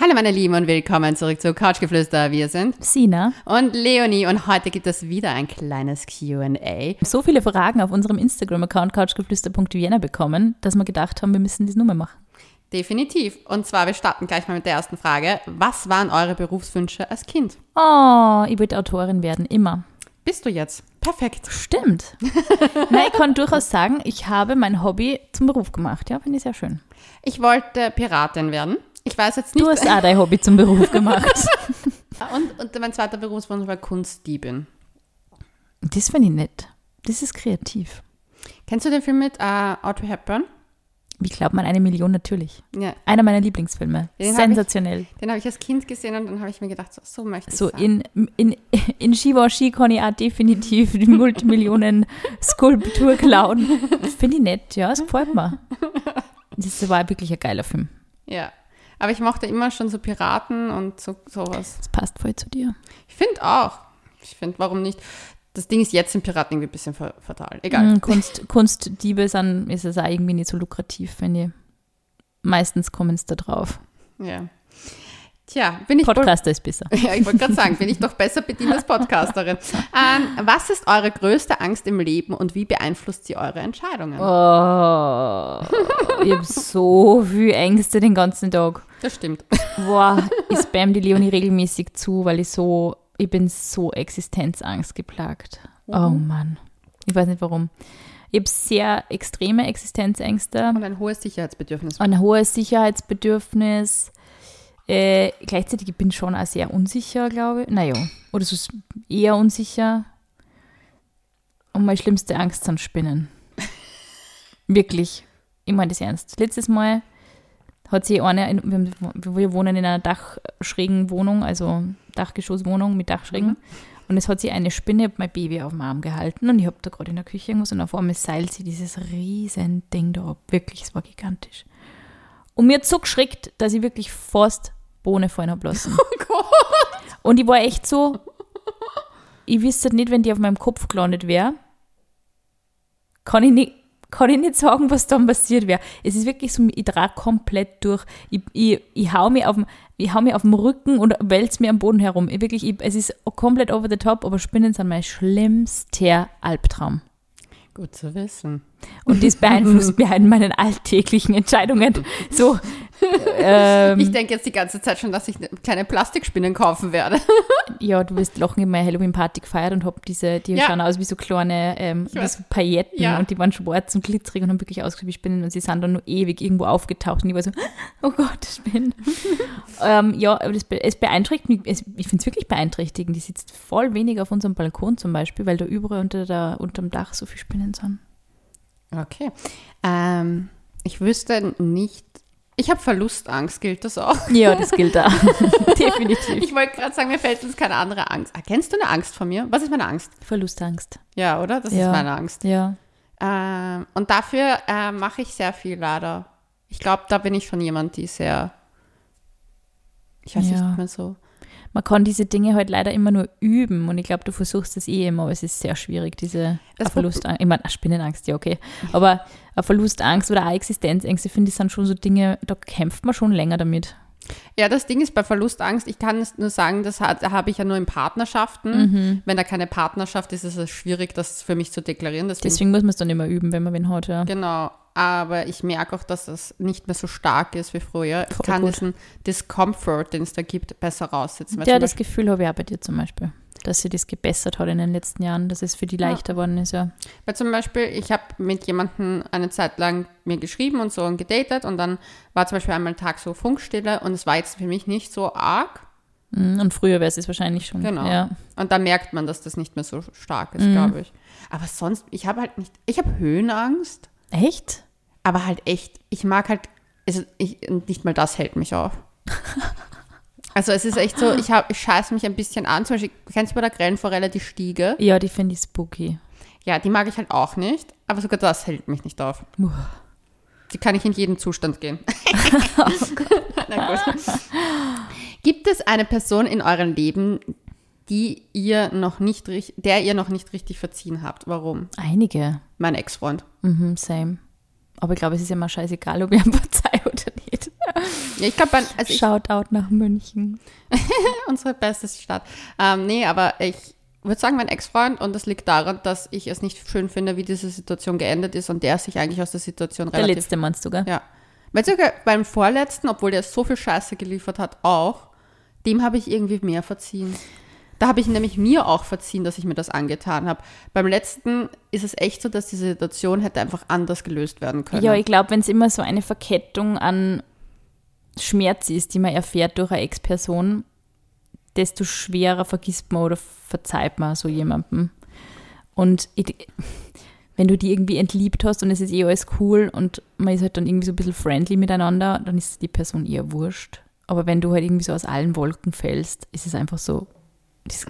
Hallo meine Lieben und willkommen zurück zu Couchgeflüster. Wir sind Sina. und Leonie und heute gibt es wieder ein kleines Q&A. So viele Fragen auf unserem Instagram-Account couchgeflüster.vienna bekommen, dass wir gedacht haben, wir müssen das Nummer machen. Definitiv. Und zwar, wir starten gleich mal mit der ersten Frage. Was waren eure Berufswünsche als Kind? Oh, ich wollte Autorin werden, immer. Bist du jetzt? Perfekt. Stimmt. Nein, ich kann durchaus sagen, ich habe mein Hobby zum Beruf gemacht. Ja, finde ich sehr schön. Ich wollte Piratin werden. Ich weiß jetzt nicht. Du hast auch dein Hobby zum Beruf gemacht. und, und mein zweiter Berufswunsch war Kunstdiebin. Das finde ich nett. Das ist kreativ. Kennst du den Film mit äh, Audrey Hepburn? Wie glaubt man eine Million natürlich? Ja. Einer meiner Lieblingsfilme. Den hab Sensationell. Den habe ich als Kind gesehen und dann habe ich mir gedacht, so, so möchte ich So sein. in, in, in kann ich auch definitiv die Multimillionen-Skulptur klauen. Finde ich nett, ja, es gefällt mir. Das war wirklich ein geiler Film. Ja. Aber ich mochte immer schon so Piraten und so, sowas. Das passt voll zu dir. Ich finde auch. Ich finde, warum nicht? Das Ding ist, jetzt sind Piraten irgendwie ein bisschen fa- fatal. Egal. Mhm, Kunst, Kunstdiebe sind, ist es auch irgendwie nicht so lukrativ, finde ich. Meistens kommen es da drauf. Ja. Tja, bin ich Podcaster ist besser. Ja, ich wollte gerade sagen, bin ich doch besser bedient als Podcasterin. Ähm, was ist eure größte Angst im Leben und wie beeinflusst sie eure Entscheidungen? Oh, ich habe so viel Ängste den ganzen Tag. Das stimmt. Boah, ich spam die Leonie regelmäßig zu, weil ich so, ich bin so Existenzangst geplagt. Oh Mann. Ich weiß nicht warum. Ich habe sehr extreme Existenzängste, Und ein hohes Sicherheitsbedürfnis. ein hohes Sicherheitsbedürfnis. Äh, gleichzeitig ich bin ich schon auch sehr unsicher, glaube ich. Naja, oder so ist eher unsicher. Und meine schlimmste Angst sind Spinnen. Wirklich. Ich meine das ernst. Letztes Mal hat sie eine, in, wir, wohnen in einer dachschrägen Wohnung, also Dachgeschosswohnung mit Dachschrägen. Und es hat sie eine Spinne, hat mein Baby auf dem Arm gehalten und ich habe da gerade in der Küche irgendwas und auf einmal seilt sie dieses riesen Ding da ab. Wirklich, es war gigantisch. Und mir hat so geschreckt, dass ich wirklich fast Bohne fallen habe lassen. Oh Gott. Und ich war echt so, ich wüsste nicht, wenn die auf meinem Kopf gelandet wäre, kann ich nicht, kann ich nicht sagen, was dann passiert wäre. Es ist wirklich so, ich trage komplett durch. Ich, ich, ich hau mich auf dem, ich hau mich auf dem Rücken und wälz mir am Boden herum. Ich wirklich, ich, es ist komplett over the top, aber Spinnen sind mein schlimmster Albtraum. Gut zu wissen. Und das beeinflusst mich in meinen alltäglichen Entscheidungen. So, ähm, Ich denke jetzt die ganze Zeit schon, dass ich ne- kleine Plastikspinnen kaufen werde. Ja, du wirst lachen, ich habe meine Halloween-Party gefeiert und hab diese, die Ja. schauen aus wie so kleine, ähm, wie so Pailletten Ja. und die waren schwarz und glitzerig und haben wirklich ausgesehen wie Spinnen und sie sind dann nur ewig irgendwo aufgetaucht und ich war so, oh Gott, Spinnen. ähm, ja, aber das, es beeinträchtigt mich, es, ich finde es wirklich beeinträchtigend. Die sitzt voll wenig auf unserem Balkon zum Beispiel, weil da überall unter der, unterm Dach so viele Spinnen sind. Okay. Ähm, ich wüsste nicht. Ich habe Verlustangst, gilt das auch? Ja, das gilt da. Definitiv. Ich wollte gerade sagen, mir fällt jetzt keine andere Angst. Ah, kennst du eine Angst von mir? Was ist meine Angst? Verlustangst. Ja, oder? Das Ja. ist meine Angst. Ja. Ähm, und dafür äh, mache ich sehr viel leider. Ich glaube, da bin ich schon jemand, die sehr. Ich weiß Ja. nicht mehr so. Man kann diese Dinge halt leider immer nur üben und ich glaube, du versuchst es eh immer, aber es ist sehr schwierig, diese Verlustangst. Ich meine, eine Spinnenangst, ja, okay. Aber Verlustangst oder auch Existenzängste, finde ich, sind schon so Dinge, da kämpft man schon länger damit. Ja, das Ding ist bei Verlustangst, ich kann es nur sagen, das habe ich ja nur in Partnerschaften. Mhm. Wenn da keine Partnerschaft ist, ist es schwierig, das für mich zu deklarieren. Deswegen, Deswegen muss man es dann immer üben, wenn man wen hat, ja. Genau, aber ich merke auch, dass das nicht mehr so stark ist wie früher. Ich Voll kann gut. diesen Discomfort, den es da gibt, besser raussitzen. Weil Ja, das Gefühl habe ich auch bei dir zum Beispiel, dass sie das gebessert hat in den letzten Jahren, dass es für die leichter geworden ist, ja. Weil zum Beispiel, ich habe mit jemandem eine Zeit lang mir geschrieben und so und gedatet und dann war zum Beispiel einmal ein Tag so Funkstille und es war jetzt für mich nicht so arg. Mhm, Und früher wäre es es wahrscheinlich schon. Genau. Ja. Und da merkt man, dass das nicht mehr so stark ist, Mhm. glaube ich. Aber sonst, ich habe halt nicht, ich habe Höhenangst, Echt? aber halt echt, ich mag halt, also ich, nicht mal das hält mich auf. Also es ist echt so, ich, hab, ich scheiße mich ein bisschen an. Zum Beispiel, kennst du bei der Grellenforelle die Stiege? Ja, die finde ich spooky. Ja, die mag ich halt auch nicht, aber sogar das hält mich nicht auf. Die kann ich in jeden Zustand gehen. Na gut. Gibt es eine Person in eurem Leben, die ihr noch nicht, der ihr noch nicht richtig verziehen habt? Warum? Einige. Mein Ex-Freund. Mhm, same. Aber ich glaube, es ist ja mal scheißegal, ob ich ihm verzeihe oder nicht. Ja, ich glaube, also Shoutout nach München. unsere beste Stadt. Ähm, nee, aber ich würde sagen, mein Ex-Freund, und das liegt daran, dass ich es nicht schön finde, wie diese Situation geendet ist und der sich eigentlich aus der Situation Der relativ letzte meinst du, gell? Ja. Weil sogar beim vorletzten, obwohl der so viel Scheiße geliefert hat, auch, dem habe ich irgendwie mehr verziehen. Da habe ich nämlich mir auch verziehen, dass ich mir das angetan habe. Beim letzten ist es echt so, dass die Situation hätte einfach anders gelöst werden können. Ja, ich glaube, wenn es immer so eine Verkettung an Schmerz ist, die man erfährt durch eine Ex-Person, desto schwerer vergisst man oder verzeiht man so jemandem. Und ich, wenn du die irgendwie entliebt hast und es ist eh alles cool und man ist halt dann irgendwie so ein bisschen friendly miteinander, dann ist die Person eher wurscht. Aber wenn du halt irgendwie so aus allen Wolken fällst, ist es einfach so, das,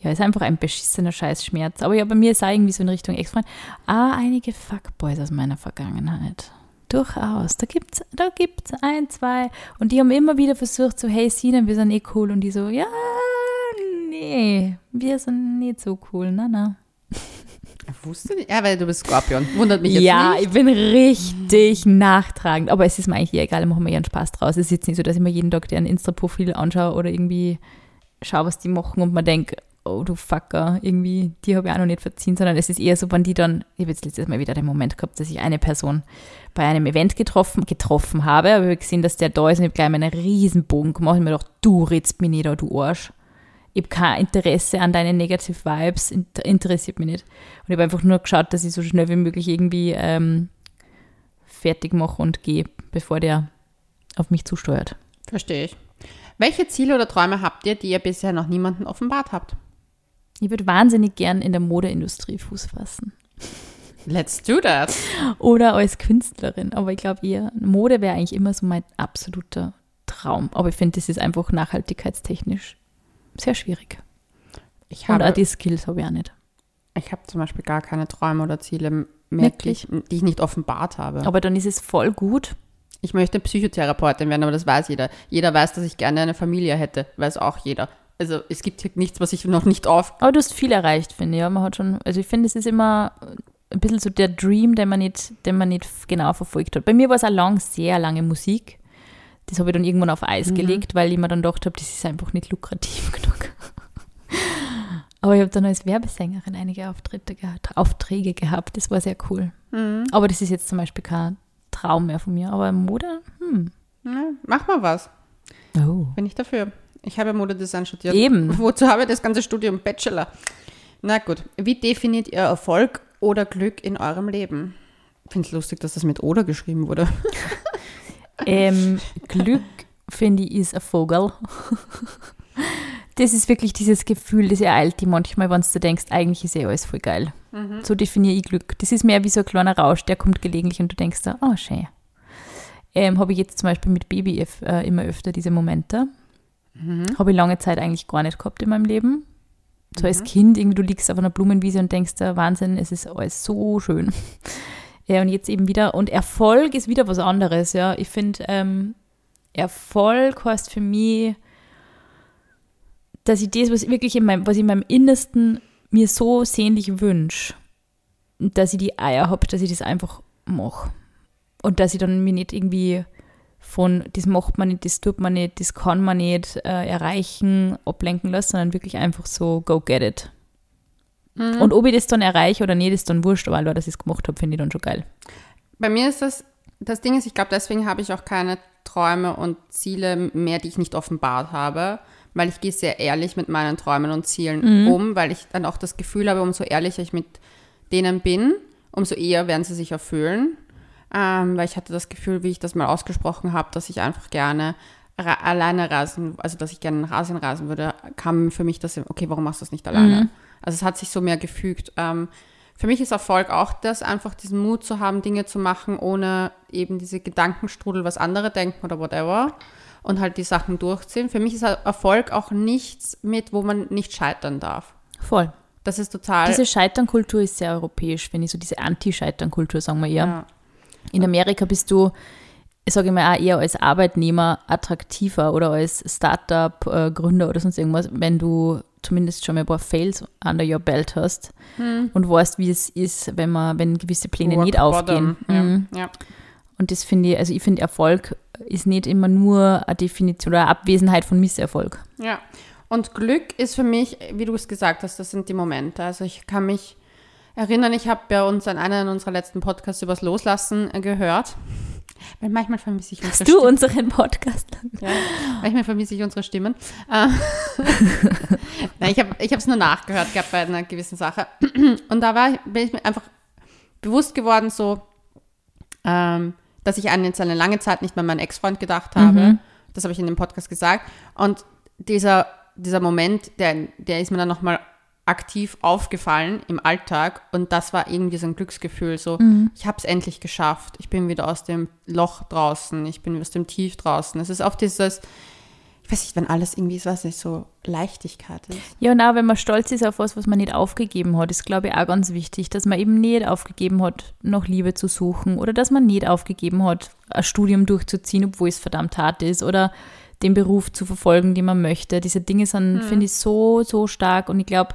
ja, ist einfach ein beschissener Scheißschmerz. Aber ja, bei mir ist auch irgendwie so in Richtung Ex-Freund, ah, einige Fuckboys aus meiner Vergangenheit. Durchaus. Da gibt's, da gibt's ein, zwei. Und die haben immer wieder versucht, so, hey, Sina, wir sind eh cool. Und die so, ja, nee, wir sind nicht so cool. Na, na. Ich wusste nicht. Ja, weil du bist Skorpion. Wundert mich jetzt Ja, nicht. ich bin richtig nachtragend. Aber es ist mir eigentlich egal, ich mache mir ihren Spaß draus. Es ist jetzt nicht so, dass ich mir jeden Tag deren Insta-Profil anschaue oder irgendwie schaue, was die machen und mir denke, oh du Fucker, irgendwie, die habe ich auch noch nicht verziehen, sondern es ist eher so, wenn die dann, ich habe jetzt letztes Mal wieder den Moment gehabt, dass ich eine Person bei einem Event getroffen, getroffen habe, aber ich habe gesehen, dass der da ist und ich habe gleich meinen Riesenbogen gemacht und mir gedacht, du ritzt mich nicht, an, du Arsch. Ich habe kein Interesse an deinen Negative Vibes, inter interessiert mich nicht. Und ich habe einfach nur geschaut, dass ich so schnell wie möglich irgendwie ähm, fertig mache und gehe, bevor der auf mich zusteuert. Verstehe ich. Welche Ziele oder Träume habt ihr, die ihr bisher noch niemandem offenbart habt? Ich würde wahnsinnig gern in der Modeindustrie Fuß fassen. Let's do that. Oder als Künstlerin. Aber ich glaube eher, Mode wäre eigentlich immer so mein absoluter Traum. Aber ich finde, das ist einfach nachhaltigkeitstechnisch sehr schwierig. Ich Und auch habe, die Skills habe ich auch nicht. ich habe zum Beispiel gar keine Träume oder Ziele mehr, die Wirklich? ich, die ich nicht offenbart habe. Aber dann ist es voll gut. Ich möchte Psychotherapeutin werden, aber das weiß jeder. Jeder weiß, dass ich gerne eine Familie hätte. Weiß auch jeder. Also es gibt hier nichts, was ich noch nicht auf. Aber du hast viel erreicht, finde ich. Ja, man hat schon, also ich finde, es ist immer ein bisschen so der Dream, den man nicht, den man nicht genau verfolgt hat. Bei mir war es auch lang, sehr lange Musik. Das habe ich dann irgendwann auf Eis gelegt, weil ich mir dann gedacht habe, das ist einfach nicht lukrativ genug. Aber ich habe dann als Werbesängerin einige Auftritte gehabt, Aufträge gehabt. Das war sehr cool. Aber das ist jetzt zum Beispiel kein Traum mehr von mir. Aber Mode, hm. Ja, mach mal was. Oh. Bin ich dafür. Ich habe Modedesign studiert. Eben. Wozu habe ich das ganze Studium Bachelor? Na gut. Wie definiert ihr Erfolg oder Glück in eurem Leben? Ich finde es lustig, dass das mit oder geschrieben wurde. Ähm, Glück, finde ich, ist ein Vogel. Das ist wirklich dieses Gefühl, das ereilt die manchmal, wenn du denkst, eigentlich ist eh alles voll geil. So definiere ich Glück. Das ist mehr wie so ein kleiner Rausch, der kommt gelegentlich und du denkst da, oh, schön. Ähm, Habe ich jetzt zum Beispiel mit Baby äh, immer öfter diese Momente. Habe ich lange Zeit eigentlich gar nicht gehabt in meinem Leben. So als Kind, irgendwie du liegst auf einer Blumenwiese und denkst, da Wahnsinn, es ist alles so schön. Ja, und jetzt eben wieder, und Erfolg ist wieder was anderes, ja. Ich finde, ähm, Erfolg heißt für mich, dass ich das, was wirklich in meinem, was ich in meinem Innersten mir so sehnlich wünsche, dass ich die Eier habe, dass ich das einfach mache. Und dass ich dann mir nicht irgendwie von, das macht man nicht, das tut man nicht, das kann man nicht äh, erreichen, ablenken lasse, sondern wirklich einfach so, go get it. Und ob ich das dann erreiche oder nicht, ist dann wurscht, aber dass ich es gemacht habe, finde ich dann schon geil. Bei mir ist das, das Ding ist, ich glaube, deswegen habe ich auch keine Träume und Ziele mehr, die ich nicht offenbart habe, weil ich gehe sehr ehrlich mit meinen Träumen und Zielen um, weil ich dann auch das Gefühl habe, umso ehrlicher ich mit denen bin, umso eher werden sie sich erfüllen. Ähm, weil ich hatte das Gefühl, wie ich das mal ausgesprochen habe, dass ich einfach gerne ra alleine reisen, also dass ich gerne nach Asien reisen würde, kam für mich das, okay, warum machst du das nicht alleine? Also es hat sich so mehr gefügt. Ähm, für mich ist Erfolg auch das, einfach diesen Mut zu haben, Dinge zu machen, ohne eben diese Gedankenstrudel, was andere denken oder whatever. Und halt die Sachen durchziehen. Für mich ist Erfolg auch nichts mit, wo man nicht scheitern darf. Voll. Das ist total. Diese Scheiternkultur ist sehr europäisch, finde ich, so diese Anti-Scheitern-Kultur, sagen wir eher. ja. In Amerika bist du, ich sage mal, auch eher als Arbeitnehmer attraktiver oder als Startup-Gründer oder sonst irgendwas, wenn du zumindest schon mal ein paar Fails under your belt hast und weißt, wie es ist, wenn man, wenn gewisse Pläne Rock nicht aufgehen. bottom. Mhm. Ja. Und das finde ich, also ich finde, Erfolg ist nicht immer nur eine Definition oder eine Abwesenheit von Misserfolg. Ja. Und Glück ist für mich, wie du es gesagt hast, das sind die Momente. Also ich kann mich erinnern, ich habe bei uns an einen unserer letzten Podcasts übers Loslassen äh, gehört. Weil manchmal vermisse ich unsere Hast du unseren Podcast? Ja, manchmal vermisse ich unsere Stimmen. Äh, Nein, ich habe es nur nachgehört gehabt bei einer gewissen Sache. Und da war, bin ich mir einfach bewusst geworden, so, ähm, dass ich an jetzt eine lange Zeit nicht mehr an meinen Ex-Freund gedacht habe. Mhm. Das habe ich in dem Podcast gesagt. Und dieser, dieser Moment, der, der ist mir dann nochmal aktiv aufgefallen im Alltag und das war irgendwie so ein Glücksgefühl, so ich habe es endlich geschafft, ich bin wieder aus dem Loch draußen, ich bin aus dem Tief draußen. Es ist oft dieses, weiß nicht, wenn alles irgendwie, ich weiß nicht, so Leichtigkeit ist. Ja, und auch wenn man stolz ist auf was, was man nicht aufgegeben hat, ist, glaube ich, auch ganz wichtig, dass man eben nicht aufgegeben hat, noch Liebe zu suchen oder dass man nicht aufgegeben hat, ein Studium durchzuziehen, obwohl es verdammt hart ist oder den Beruf zu verfolgen, den man möchte. Diese Dinge sind, finde ich, so, so stark und ich glaube,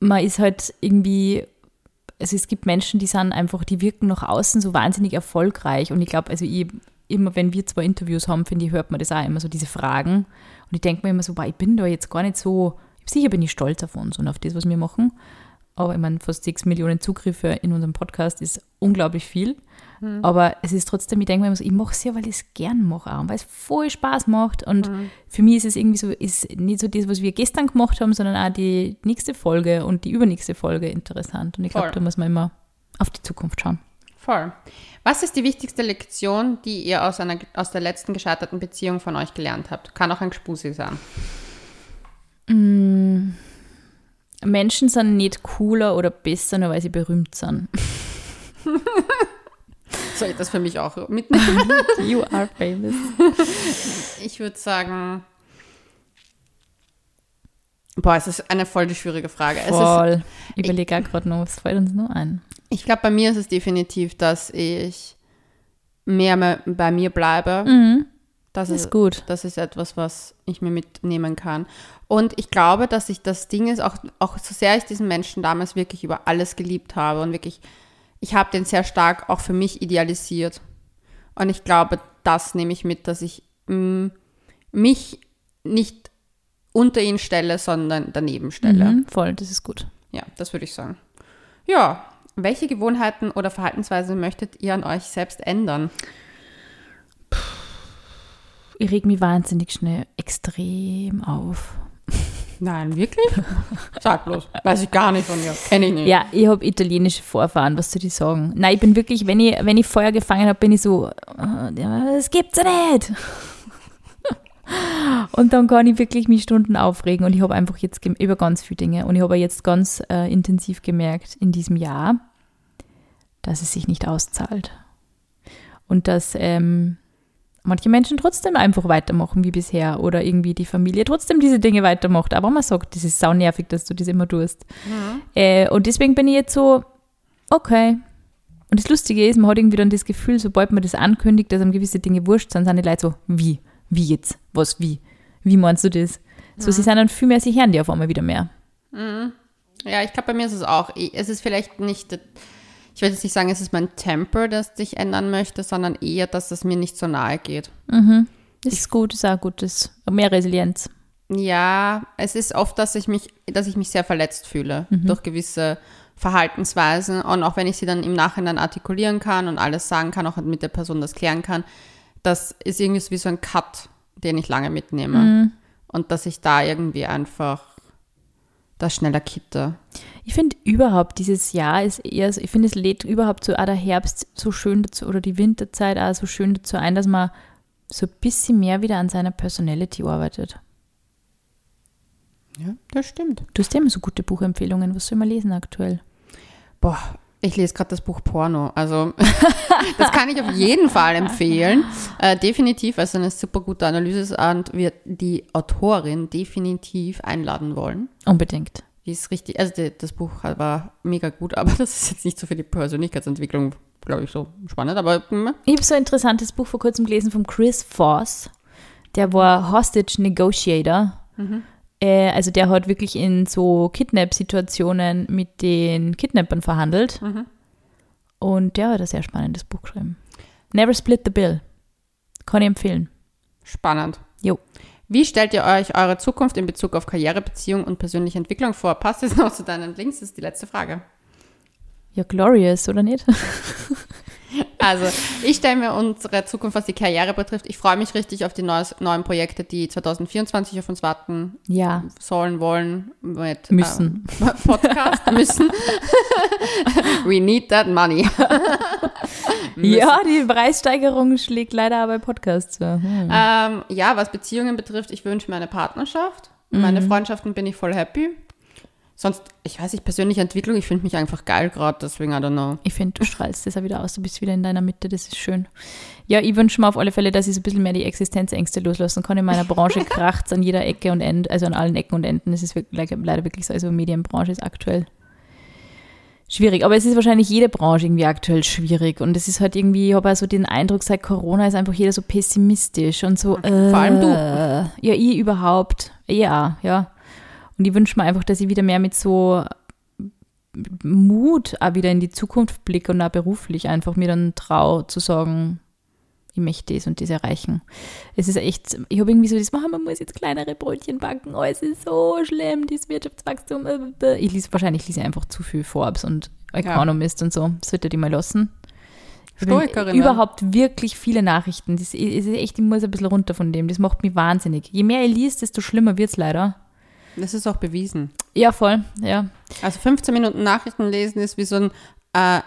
man ist halt irgendwie, also es gibt Menschen, die sind einfach, die wirken nach außen so wahnsinnig erfolgreich und ich glaube, also ich, immer wenn wir zwei Interviews haben, finde ich, hört man das auch immer so, diese Fragen und ich denke mir immer so, boah, ich bin da jetzt gar nicht so, sicher bin ich stolz auf uns und auf das, was wir machen, aber ich meine, fast sechs Millionen Zugriffe in unserem Podcast ist unglaublich viel. Aber es ist trotzdem, ich denke mir immer so, ich mache es ja, weil ich es gern mache auch, weil es voll Spaß macht. Und für mich ist es irgendwie so, ist nicht so das, was wir gestern gemacht haben, sondern auch die nächste Folge und die übernächste Folge interessant. Und ich glaube, da muss man immer auf die Zukunft schauen. Voll. Was ist die wichtigste Lektion, die ihr aus, einer, aus der letzten gescheiterten Beziehung von euch gelernt habt? Kann auch ein Gespusi sein. Menschen sind nicht cooler oder besser, nur weil sie berühmt sind. Soll ich das für mich auch mitnehmen? You are famous. Ich würde sagen, boah, es ist eine voll die schwierige Frage. Es ist, Voll. Ich überlege auch gerade noch, was fällt uns noch ein? Ich glaube, bei mir ist es definitiv, dass ich mehr me- bei mir bleibe. Mhm. Das Das ist, ist gut. Das ist etwas, was ich mir mitnehmen kann. Und ich glaube, dass ich das Ding ist, auch, auch so sehr ich diesen Menschen damals wirklich über alles geliebt habe und wirklich, ich habe den sehr stark auch für mich idealisiert. Und ich glaube, das nehme ich mit, dass ich mh, mich nicht unter ihn stelle, sondern daneben stelle. Mhm, voll, das ist gut. Ja, das würde ich sagen. Ja, welche Gewohnheiten oder Verhaltensweisen möchtet ihr an euch selbst ändern? Ich reg mich wahnsinnig schnell extrem auf. Nein, wirklich? Sag bloß. Weiß ich gar nicht von mir. Kenne ich nicht. Ja, ich habe italienische Vorfahren, was soll ich sagen? Nein, ich bin wirklich, wenn ich, wenn ich Feuer gefangen habe, bin ich so, äh, das gibt's ja nicht. Und dann kann ich wirklich mich Stunden aufregen und ich habe einfach jetzt über ganz viele Dinge und ich habe jetzt ganz äh, intensiv gemerkt in diesem Jahr, dass es sich nicht auszahlt. Und dass ähm, manche Menschen trotzdem einfach weitermachen wie bisher oder irgendwie die Familie trotzdem diese Dinge weitermacht. Aber man sagt, das ist sau nervig, dass du das immer tust. Äh, und deswegen bin ich jetzt so, okay. Und das Lustige ist, man hat irgendwie dann das Gefühl, sobald man das ankündigt, dass einem gewisse Dinge wurscht sind, sind die Leute so, wie? Wie jetzt? Was, wie? Wie meinst du das? So, sie sind dann viel mehr, sie hören die auf einmal wieder mehr. Ja, ich glaube, bei mir ist es auch. Es ist vielleicht nicht, ich will jetzt nicht sagen, es ist mein Temper, das sich ändern möchte, sondern eher, dass es mir nicht so nahe geht. Das ist gut, ist auch gut, das ist mehr Resilienz. Ja, es ist oft, dass ich mich, dass ich mich sehr verletzt fühle durch gewisse Verhaltensweisen und auch wenn ich sie dann im Nachhinein artikulieren kann und alles sagen kann, auch mit der Person das klären kann, das ist irgendwie so wie so ein Cut, den ich lange mitnehme. Und dass ich da irgendwie einfach das schneller kitte. Ich finde überhaupt, dieses Jahr ist eher, so- ich finde, es lädt überhaupt so auch der Herbst so schön dazu oder die Winterzeit auch so schön dazu ein, dass man so ein bisschen mehr wieder an seiner Personality arbeitet. Ja, das stimmt. Du hast ja immer so gute Buchempfehlungen. Was soll man lesen aktuell? Boah, ich lese gerade das Buch Porno. Also, das kann ich auf jeden Fall empfehlen. Äh, definitiv, weil es eine super gute Analyse ist und wir die Autorin definitiv einladen wollen. Unbedingt. Die ist richtig, also die, das Buch war mega gut, aber das ist jetzt nicht so für die Persönlichkeitsentwicklung, glaube ich, so spannend. Aber hm, Ich habe so ein interessantes Buch vor kurzem gelesen von Chris Voss. Der war Hostage Negotiator. Äh, also der hat wirklich in so Kidnap-Situationen mit den Kidnappern verhandelt. Und der hat ein sehr spannendes Buch geschrieben. Never split the bill. Kann ich empfehlen. Spannend. Jo. Wie stellt ihr euch eure Zukunft in Bezug auf Karriere, Beziehung und persönliche Entwicklung vor? Passt es noch zu deinen Links? Das ist die letzte Frage. Ja, glorious, oder nicht? Also, ich stelle mir unsere Zukunft, was die Karriere betrifft. Ich freue mich richtig auf die neues, neuen Projekte, die 2024 auf uns warten Ja, sollen, wollen, mit Müssen. Ähm, Podcast müssen. We need that money. ja die Preissteigerung schlägt leider bei Podcasts. zu. Hm. Ähm, ja, was Beziehungen betrifft, ich wünsche mir eine Partnerschaft. Meine Freundschaften bin ich voll happy. Sonst, ich weiß nicht, persönliche Entwicklung, ich finde mich einfach geil gerade, deswegen I don't know. Ich finde, du strahlst das auch wieder aus, du bist wieder in deiner Mitte, das ist schön. Ja, ich wünsche mir auf alle Fälle, dass ich so ein bisschen mehr die Existenzängste loslassen kann. In meiner Branche kracht an jeder Ecke und Ende, also an allen Ecken und Enden. Es ist wirklich, leider wirklich so, also Medienbranche ist aktuell schwierig. Aber es ist wahrscheinlich jede Branche irgendwie aktuell schwierig. Und es ist halt irgendwie, ich habe also den Eindruck, seit Corona ist einfach jeder so pessimistisch und so. Äh, Vor allem du. Ja, ich überhaupt. Ja, ja. Und ich wünsche mir einfach, dass ich wieder mehr mit so Mut auch wieder in die Zukunft blicke und auch beruflich einfach mir dann trau zu sagen, ich möchte das und das erreichen. Es ist echt, ich habe irgendwie so das, "Ah, man muss jetzt kleinere Brötchen backen, oh, es ist so schlimm, dieses Wirtschaftswachstum. äh, äh, äh." Ich lese, wahrscheinlich lese einfach zu viel Forbes und Economist und so. Das sollte ich mal lassen. Stoikerin, Überhaupt wirklich viele Nachrichten. Das ist ist echt, ich muss ein bisschen runter von dem. Das macht mich wahnsinnig. Je mehr ich liest, desto schlimmer wird es leider. Das ist auch bewiesen. Ja, voll, ja. Also 15 Minuten Nachrichten lesen ist wie so ein, äh,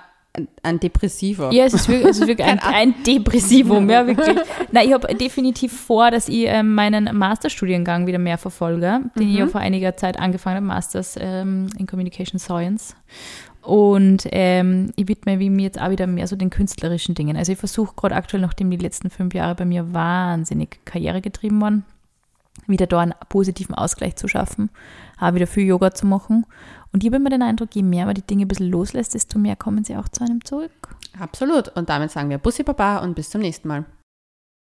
ein- Depressiver. Ja, es ist wirklich, es ist wirklich ein, ein Depressivum, ja, wirklich. Nein, ich habe definitiv vor, dass ich ähm, meinen Masterstudiengang wieder mehr verfolge, den ich ja vor einiger Zeit angefangen habe, Masters ähm, in Communication Science. Und ähm, ich widme mir jetzt auch wieder mehr so den künstlerischen Dingen. Also ich versuche gerade aktuell, nachdem die letzten fünf Jahre bei mir wahnsinnig karrieregetrieben waren, wieder da einen positiven Ausgleich zu schaffen, auch wieder viel Yoga zu machen. Und ich habe immer den Eindruck, je mehr man die Dinge ein bisschen loslässt, desto mehr kommen sie auch zu einem zurück. Absolut. Und damit sagen wir Bussi Baba und bis zum nächsten Mal.